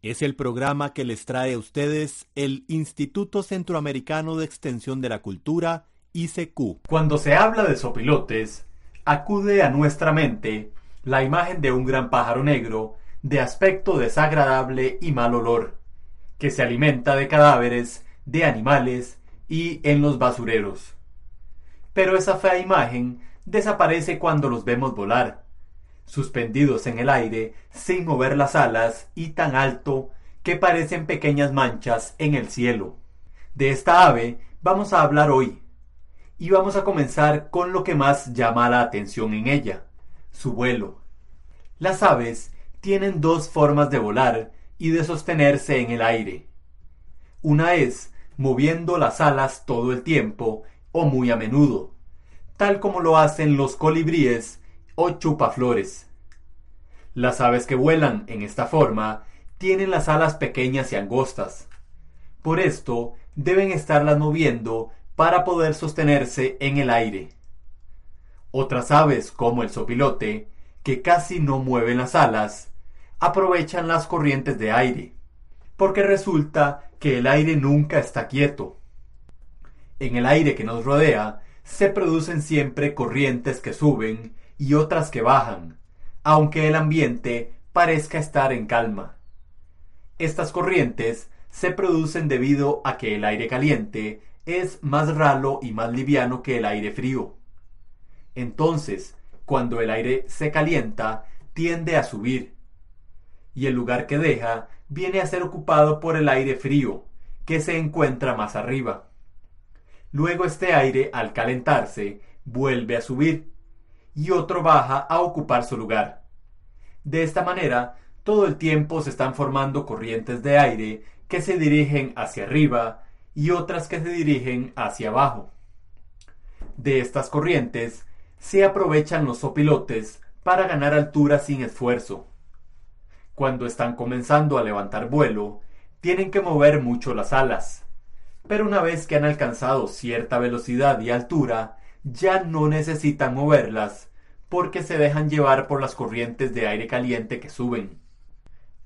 Es el programa que les trae a ustedes el Instituto Centroamericano de Extensión de la Cultura, ICQ. Cuando se habla de sopilotes, acude a nuestra mente la imagen de un gran pájaro negro de aspecto desagradable y mal olor, que se alimenta de cadáveres, de animales y en los basureros. Pero esa fea imagen desaparece cuando los vemos volar suspendidos en el aire sin mover las alas y tan alto que parecen pequeñas manchas en el cielo. De esta ave vamos a hablar hoy y vamos a comenzar con lo que más llama la atención en ella, su vuelo. Las aves tienen dos formas de volar y de sostenerse en el aire. Una es moviendo las alas todo el tiempo o muy a menudo, tal como lo hacen los colibríes o chupaflores. Las aves que vuelan en esta forma tienen las alas pequeñas y angostas. Por esto deben estarlas moviendo para poder sostenerse en el aire. Otras aves, como el sopilote, que casi no mueven las alas, aprovechan las corrientes de aire, porque resulta que el aire nunca está quieto. En el aire que nos rodea se producen siempre corrientes que suben y otras que bajan, aunque el ambiente parezca estar en calma. Estas corrientes se producen debido a que el aire caliente es más ralo y más liviano que el aire frío. Entonces, cuando el aire se calienta, tiende a subir, y el lugar que deja viene a ser ocupado por el aire frío, que se encuentra más arriba. Luego este aire, al calentarse, vuelve a subir, y otro baja a ocupar su lugar. De esta manera, todo el tiempo se están formando corrientes de aire que se dirigen hacia arriba y otras que se dirigen hacia abajo. De estas corrientes se aprovechan los sopilotes para ganar altura sin esfuerzo. Cuando están comenzando a levantar vuelo, tienen que mover mucho las alas, pero una vez que han alcanzado cierta velocidad y altura, ya no necesitan moverlas porque se dejan llevar por las corrientes de aire caliente que suben.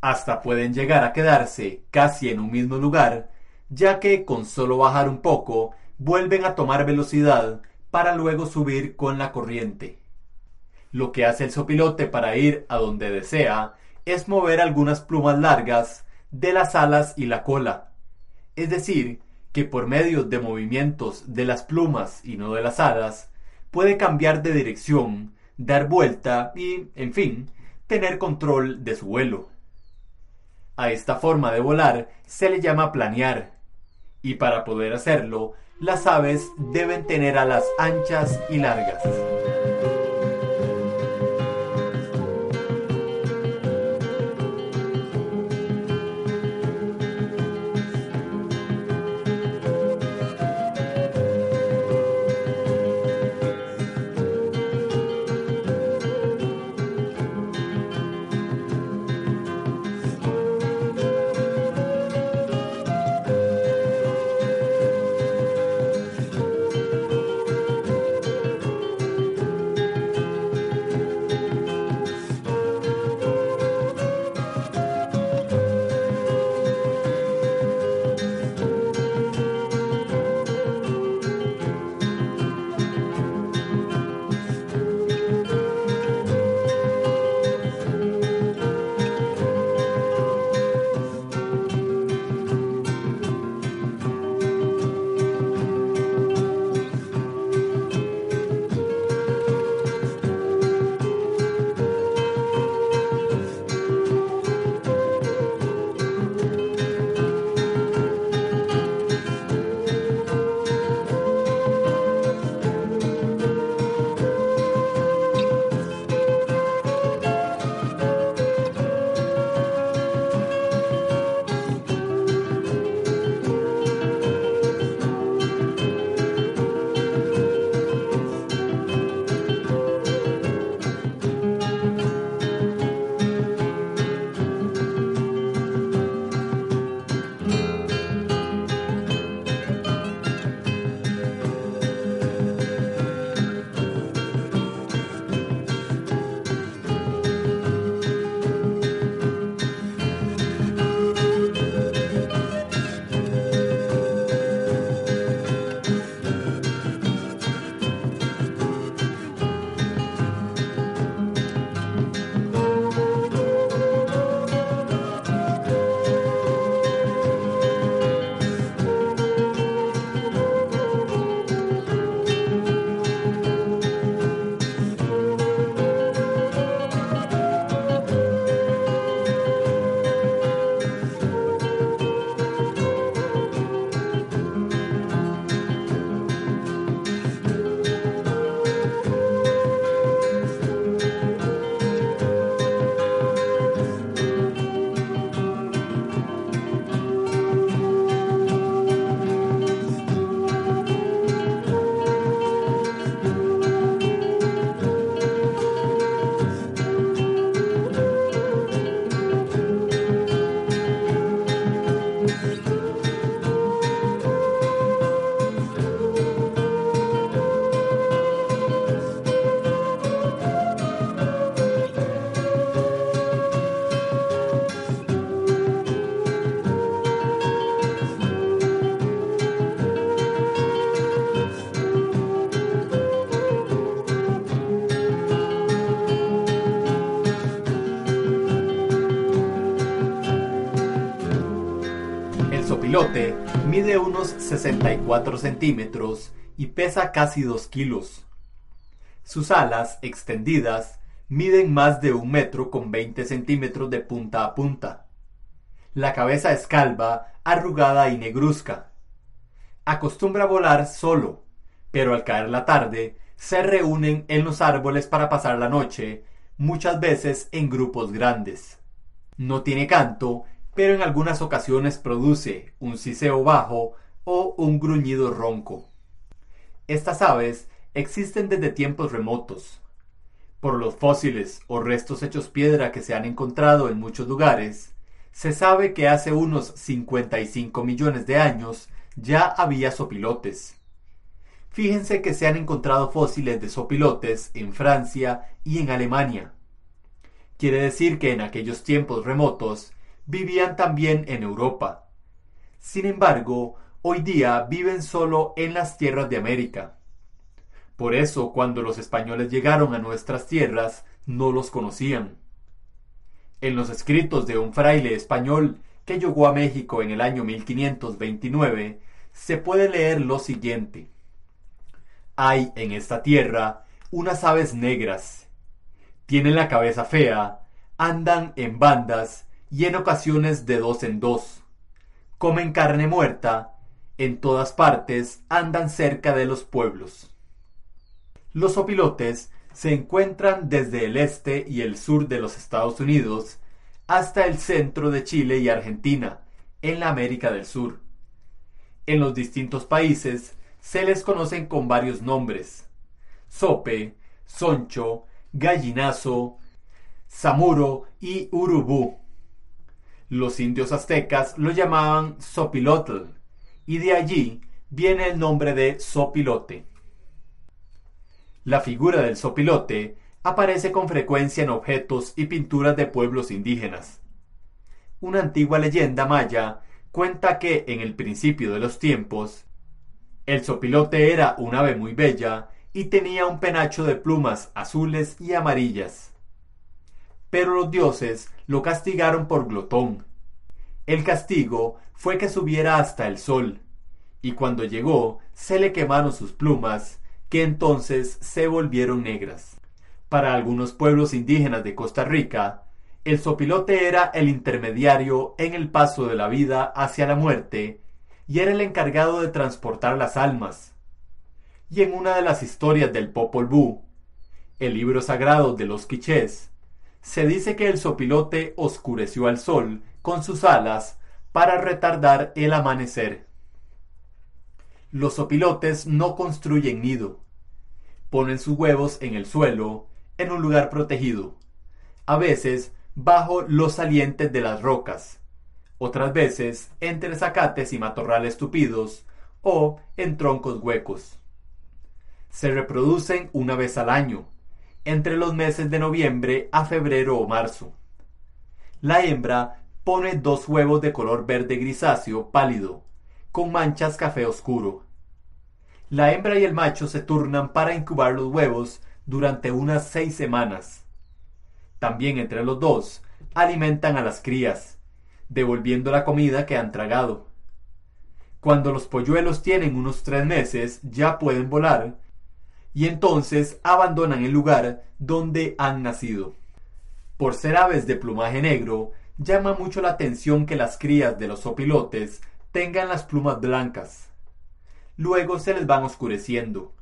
Hasta pueden llegar a quedarse casi en un mismo lugar, ya que con solo bajar un poco vuelven a tomar velocidad para luego subir con la corriente. Lo que hace el sopilote para ir a donde desea es mover algunas plumas largas de las alas y la cola. Es decir, que por medio de movimientos de las plumas y no de las alas, puede cambiar de dirección, dar vuelta y, en fin, tener control de su vuelo. A esta forma de volar se le llama planear, y para poder hacerlo, las aves deben tener alas anchas y largas. Mide unos 64 centímetros y pesa casi 2 kilos. Sus alas, extendidas, miden más de un metro con 20 centímetros de punta a punta. La cabeza es calva, arrugada y negruzca. Acostumbra volar solo, pero al caer la tarde se reúnen en los árboles para pasar la noche, muchas veces en grupos grandes. No tiene canto, pero en algunas ocasiones produce un siseo bajo o un gruñido ronco. Estas aves existen desde tiempos remotos. Por los fósiles o restos hechos piedra que se han encontrado en muchos lugares, se sabe que hace unos 55 millones de años ya había sopilotes. Fíjense que se han encontrado fósiles de sopilotes en Francia y en Alemania. Quiere decir que en aquellos tiempos remotos vivían también en Europa. Sin embargo, hoy día viven solo en las tierras de América. Por eso, cuando los españoles llegaron a nuestras tierras, no los conocían. En los escritos de un fraile español que llegó a México en el año 1529, se puede leer lo siguiente. Hay en esta tierra unas aves negras. Tienen la cabeza fea, andan en bandas y en ocasiones de dos en dos. Comen carne muerta, en todas partes andan cerca de los pueblos. Los opilotes se encuentran desde el este y el sur de los Estados Unidos hasta el centro de Chile y Argentina, en la América del Sur. En los distintos países se les conocen con varios nombres: sope, soncho, gallinazo, samuro y urubú. Los indios aztecas lo llamaban sopilotl, y de allí viene el nombre de sopilote. La figura del sopilote aparece con frecuencia en objetos y pinturas de pueblos indígenas. Una antigua leyenda maya cuenta que en el principio de los tiempos, el sopilote era un ave muy bella y tenía un penacho de plumas azules y amarillas. Pero los dioses lo castigaron por glotón. El castigo fue que subiera hasta el sol, y cuando llegó se le quemaron sus plumas que entonces se volvieron negras. Para algunos pueblos indígenas de Costa Rica, el sopilote era el intermediario en el paso de la vida hacia la muerte y era el encargado de transportar las almas. Y en una de las historias del Popol Vuh, el libro sagrado de los quichés, se dice que el sopilote oscureció al sol con sus alas para retardar el amanecer. Los sopilotes no construyen nido. Ponen sus huevos en el suelo, en un lugar protegido. A veces bajo los salientes de las rocas. Otras veces entre zacates y matorrales tupidos o en troncos huecos. Se reproducen una vez al año, entre los meses de noviembre a febrero o marzo. La hembra pone dos huevos de color verde grisáceo pálido, con manchas café oscuro. La hembra y el macho se turnan para incubar los huevos durante unas seis semanas. También entre los dos alimentan a las crías, devolviendo la comida que han tragado. Cuando los polluelos tienen unos tres meses ya pueden volar y entonces abandonan el lugar donde han nacido. Por ser aves de plumaje negro, llama mucho la atención que las crías de los opilotes tengan las plumas blancas. Luego se les van oscureciendo.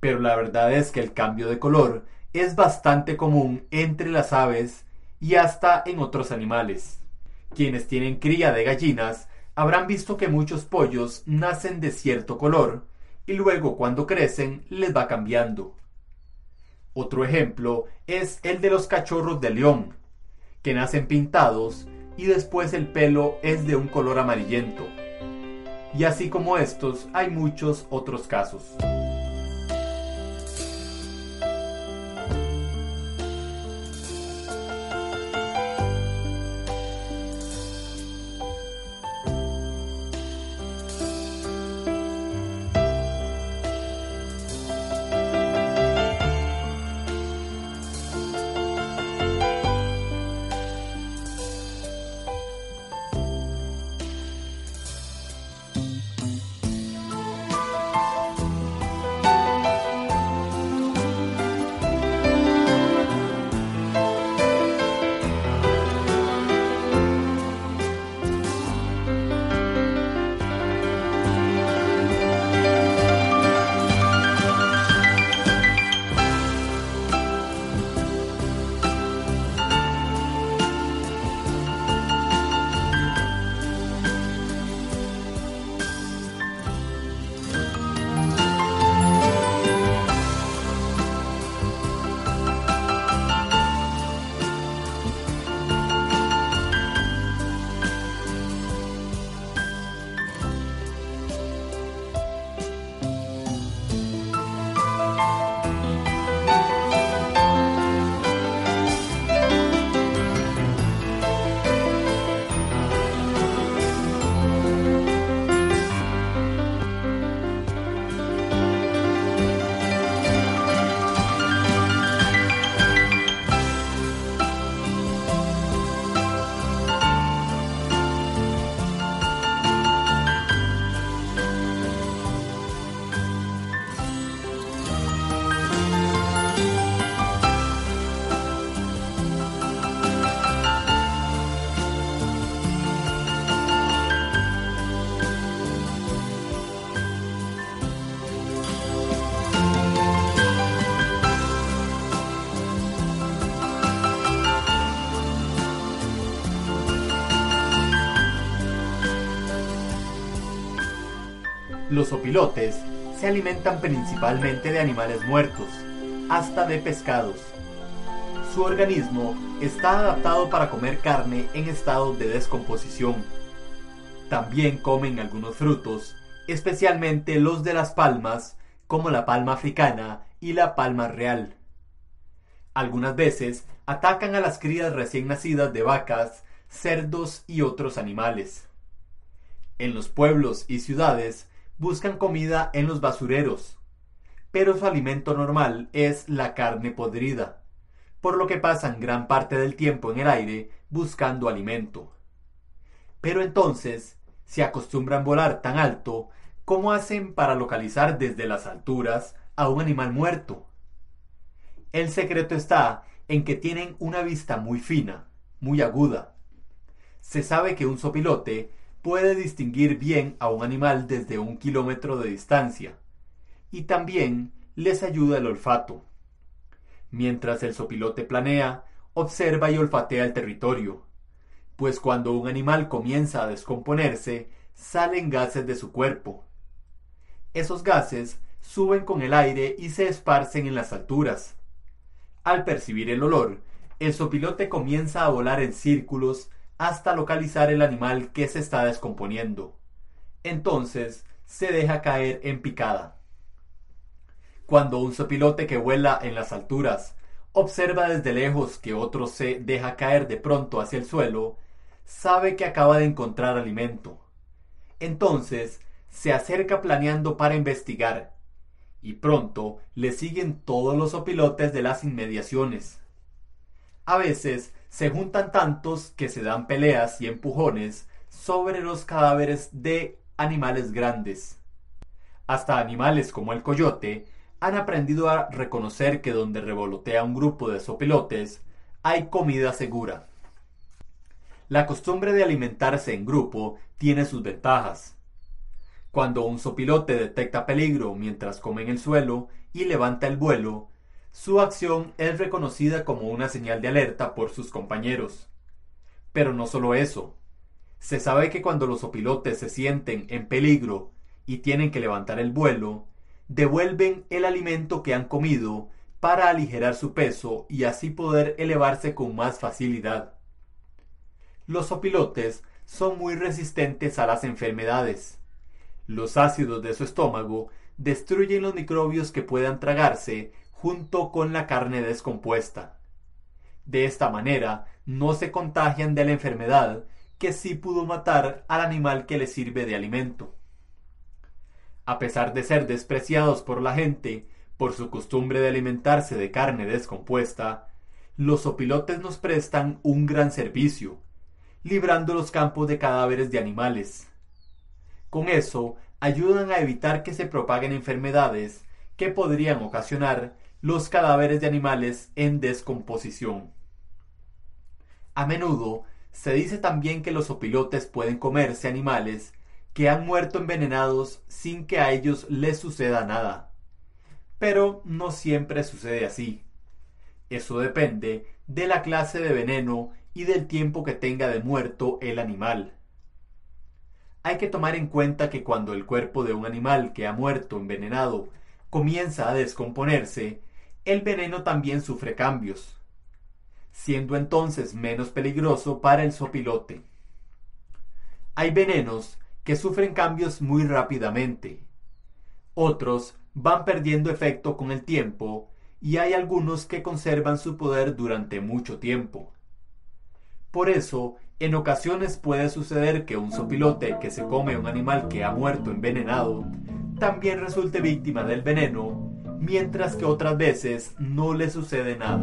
Pero la verdad es que el cambio de color es bastante común entre las aves y hasta en otros animales. Quienes tienen cría de gallinas habrán visto que muchos pollos nacen de cierto color y luego cuando crecen les va cambiando. Otro ejemplo es el de los cachorros de león, que nacen pintados y después el pelo es de un color amarillento. Y así como estos, hay muchos otros casos. Los opilotes se alimentan principalmente de animales muertos, hasta de pescados. Su organismo está adaptado para comer carne en estado de descomposición. También comen algunos frutos, especialmente los de las palmas, como la palma africana y la palma real. Algunas veces atacan a las crías recién nacidas de vacas, cerdos y otros animales. En los pueblos y ciudades buscan comida en los basureros, pero su alimento normal es la carne podrida, por lo que pasan gran parte del tiempo en el aire buscando alimento. Pero entonces se acostumbran volar tan alto como hacen para localizar desde las alturas a un animal muerto. El secreto está en que tienen una vista muy fina, muy aguda. Se sabe que un sopilote puede distinguir bien a un animal desde un kilómetro de distancia, y también les ayuda el olfato. Mientras el sopilote planea, observa y olfatea el territorio, pues cuando un animal comienza a descomponerse, salen gases de su cuerpo. Esos gases suben con el aire y se esparcen en las alturas. Al percibir el olor, el sopilote comienza a volar en círculos hasta localizar el animal que se está descomponiendo. Entonces se deja caer en picada. Cuando un sopilote que vuela en las alturas observa desde lejos que otro se deja caer de pronto hacia el suelo, sabe que acaba de encontrar alimento. Entonces se acerca planeando para investigar, y pronto le siguen todos los opilotes de las inmediaciones. A veces se juntan tantos que se dan peleas y empujones sobre los cadáveres de animales grandes. Hasta animales como el coyote han aprendido a reconocer que donde revolotea un grupo de sopilotes hay comida segura. La costumbre de alimentarse en grupo tiene sus ventajas. Cuando un sopilote detecta peligro mientras come en el suelo y levanta el vuelo, su acción es reconocida como una señal de alerta por sus compañeros. Pero no solo eso. Se sabe que cuando los opilotes se sienten en peligro y tienen que levantar el vuelo, devuelven el alimento que han comido para aligerar su peso y así poder elevarse con más facilidad. Los opilotes son muy resistentes a las enfermedades. Los ácidos de su estómago destruyen los microbios que puedan tragarse junto con la carne descompuesta. De esta manera no se contagian de la enfermedad que sí pudo matar al animal que les sirve de alimento. A pesar de ser despreciados por la gente por su costumbre de alimentarse de carne descompuesta, los opilotes nos prestan un gran servicio, librando los campos de cadáveres de animales. Con eso, ayudan a evitar que se propaguen enfermedades que podrían ocasionar los cadáveres de animales en descomposición. A menudo se dice también que los opilotes pueden comerse animales que han muerto envenenados sin que a ellos les suceda nada. Pero no siempre sucede así. Eso depende de la clase de veneno y del tiempo que tenga de muerto el animal. Hay que tomar en cuenta que cuando el cuerpo de un animal que ha muerto envenenado comienza a descomponerse, el veneno también sufre cambios, siendo entonces menos peligroso para el sopilote. Hay venenos que sufren cambios muy rápidamente. Otros van perdiendo efecto con el tiempo y hay algunos que conservan su poder durante mucho tiempo. Por eso, en ocasiones puede suceder que un sopilote que se come un animal que ha muerto envenenado también resulte víctima del veneno mientras que otras veces no le sucede nada.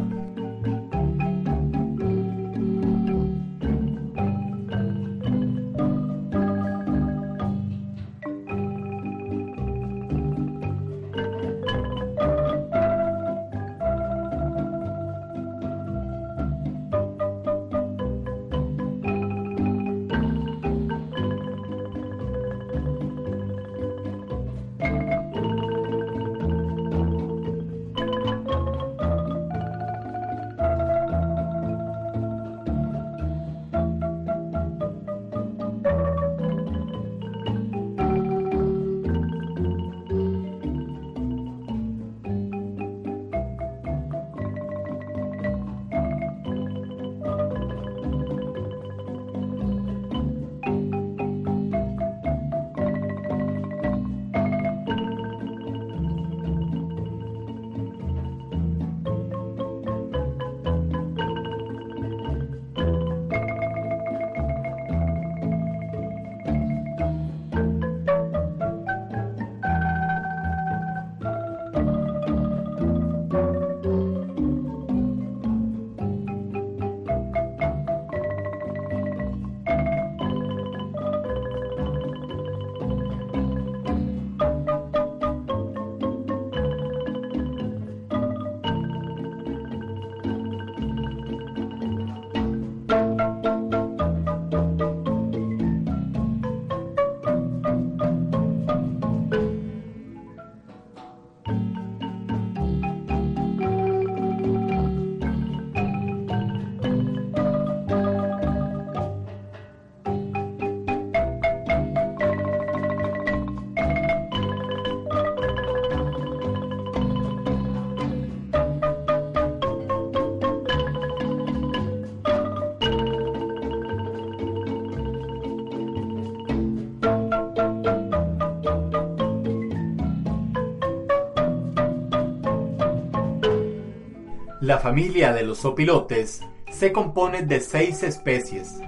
La familia de los sopilotes se compone de seis especies,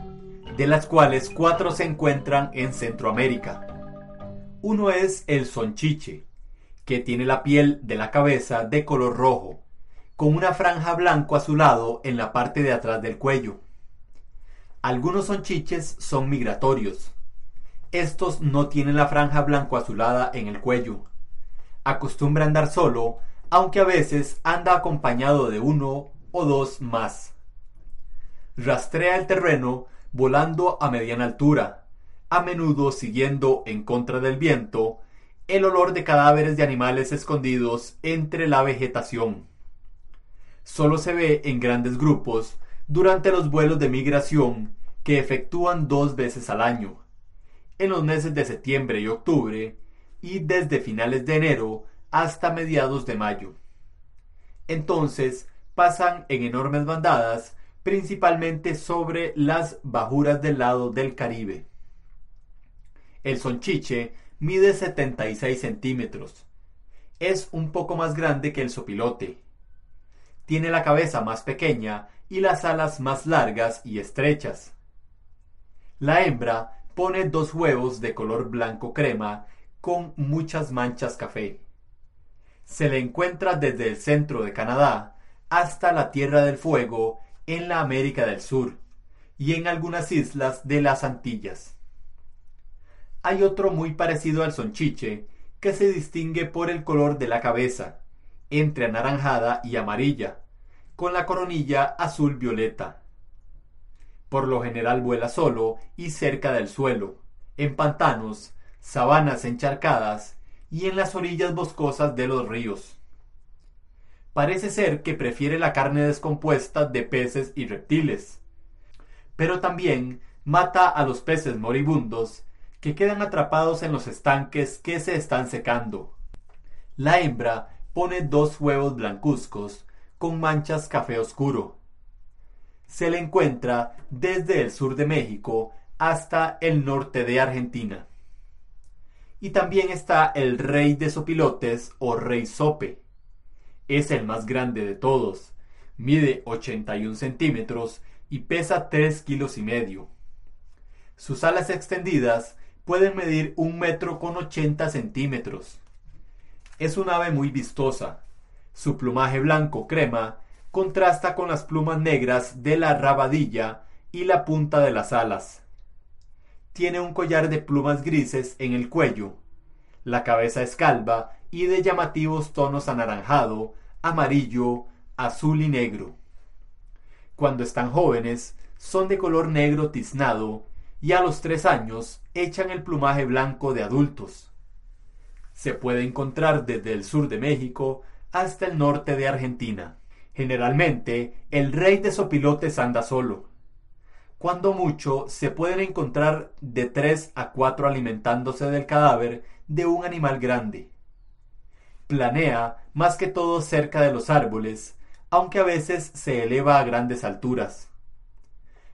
de las cuales cuatro se encuentran en Centroamérica. Uno es el sonchiche, que tiene la piel de la cabeza de color rojo, con una franja blanco azulado en la parte de atrás del cuello. Algunos sonchiches son migratorios. Estos no tienen la franja blanco azulada en el cuello. Acostumbra andar solo, aunque a veces anda acompañado de uno o dos más. Rastrea el terreno volando a mediana altura, a menudo siguiendo en contra del viento el olor de cadáveres de animales escondidos entre la vegetación. Solo se ve en grandes grupos durante los vuelos de migración que efectúan dos veces al año, en los meses de septiembre y octubre, y desde finales de enero hasta mediados de mayo. Entonces pasan en enormes bandadas principalmente sobre las bajuras del lado del Caribe. El sonchiche mide 76 centímetros. Es un poco más grande que el sopilote. Tiene la cabeza más pequeña y las alas más largas y estrechas. La hembra pone dos huevos de color blanco crema con muchas manchas café. Se le encuentra desde el centro de Canadá hasta la Tierra del Fuego en la América del Sur y en algunas islas de las Antillas. Hay otro muy parecido al sonchiche que se distingue por el color de la cabeza, entre anaranjada y amarilla, con la coronilla azul violeta. Por lo general vuela solo y cerca del suelo, en pantanos, sabanas encharcadas y en las orillas boscosas de los ríos. Parece ser que prefiere la carne descompuesta de peces y reptiles. Pero también mata a los peces moribundos que quedan atrapados en los estanques que se están secando. La hembra pone dos huevos blancuzcos con manchas café oscuro. Se le encuentra desde el sur de México hasta el norte de Argentina. Y también está el rey de sopilotes o rey sope es el más grande de todos. Mide 81 centímetros y pesa 3 kilos y medio. Sus alas extendidas pueden medir un metro con 80 centímetros. Es un ave muy vistosa. Su plumaje blanco crema contrasta con las plumas negras de la rabadilla y la punta de las alas. Tiene un collar de plumas grises en el cuello. La cabeza es calva y de llamativos tonos anaranjado, amarillo, azul y negro. Cuando están jóvenes, son de color negro tiznado y a los tres años echan el plumaje blanco de adultos. Se puede encontrar desde el sur de México hasta el norte de Argentina. Generalmente, el rey de sopilotes anda solo. Cuando mucho, se pueden encontrar de tres a cuatro alimentándose del cadáver de un animal grande. Planea más que todo cerca de los árboles, aunque a veces se eleva a grandes alturas.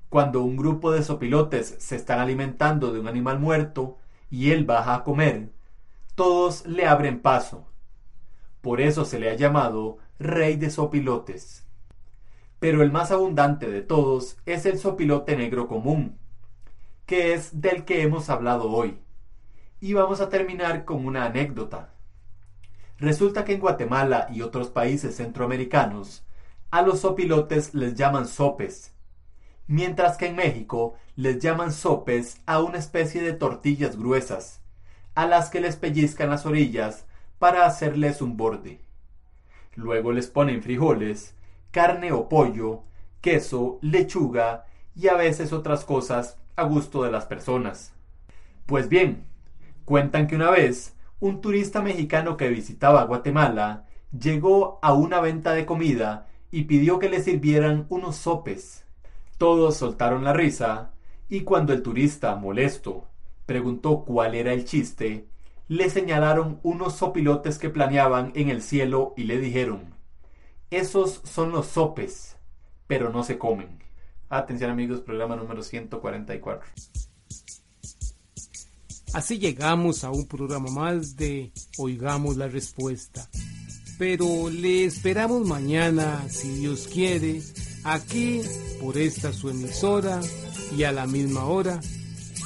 Cuando un grupo de sopilotes se están alimentando de un animal muerto y él baja a comer, todos le abren paso. Por eso se le ha llamado rey de sopilotes. Pero el más abundante de todos es el sopilote negro común, que es del que hemos hablado hoy. Y vamos a terminar con una anécdota. Resulta que en Guatemala y otros países centroamericanos, a los sopilotes les llaman sopes, mientras que en México les llaman sopes a una especie de tortillas gruesas, a las que les pellizcan las orillas para hacerles un borde. Luego les ponen frijoles, carne o pollo, queso, lechuga y a veces otras cosas a gusto de las personas. Pues bien, cuentan que una vez un turista mexicano que visitaba Guatemala llegó a una venta de comida y pidió que le sirvieran unos sopes. Todos soltaron la risa y cuando el turista, molesto, preguntó cuál era el chiste, le señalaron unos sopilotes que planeaban en el cielo y le dijeron, esos son los sopes, pero no se comen. Atención amigos, programa número 144. Así llegamos a un programa más de Oigamos la Respuesta. pero le esperamos mañana, si Dios quiere, aquí por esta su emisora y a la misma hora.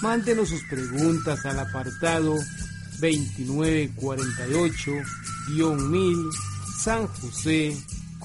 Mándenos sus preguntas al apartado 2948-1000 San José,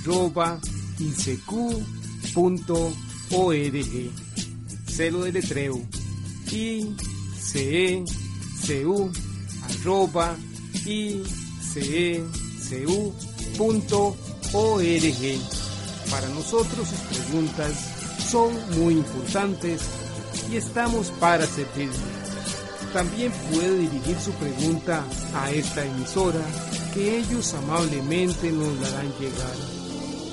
arroba Celo de letreo e arroba icecu.org. Para nosotros sus preguntas son muy importantes y estamos para servirle. También puede dirigir su pregunta a esta emisora que ellos amablemente nos la harán llegar.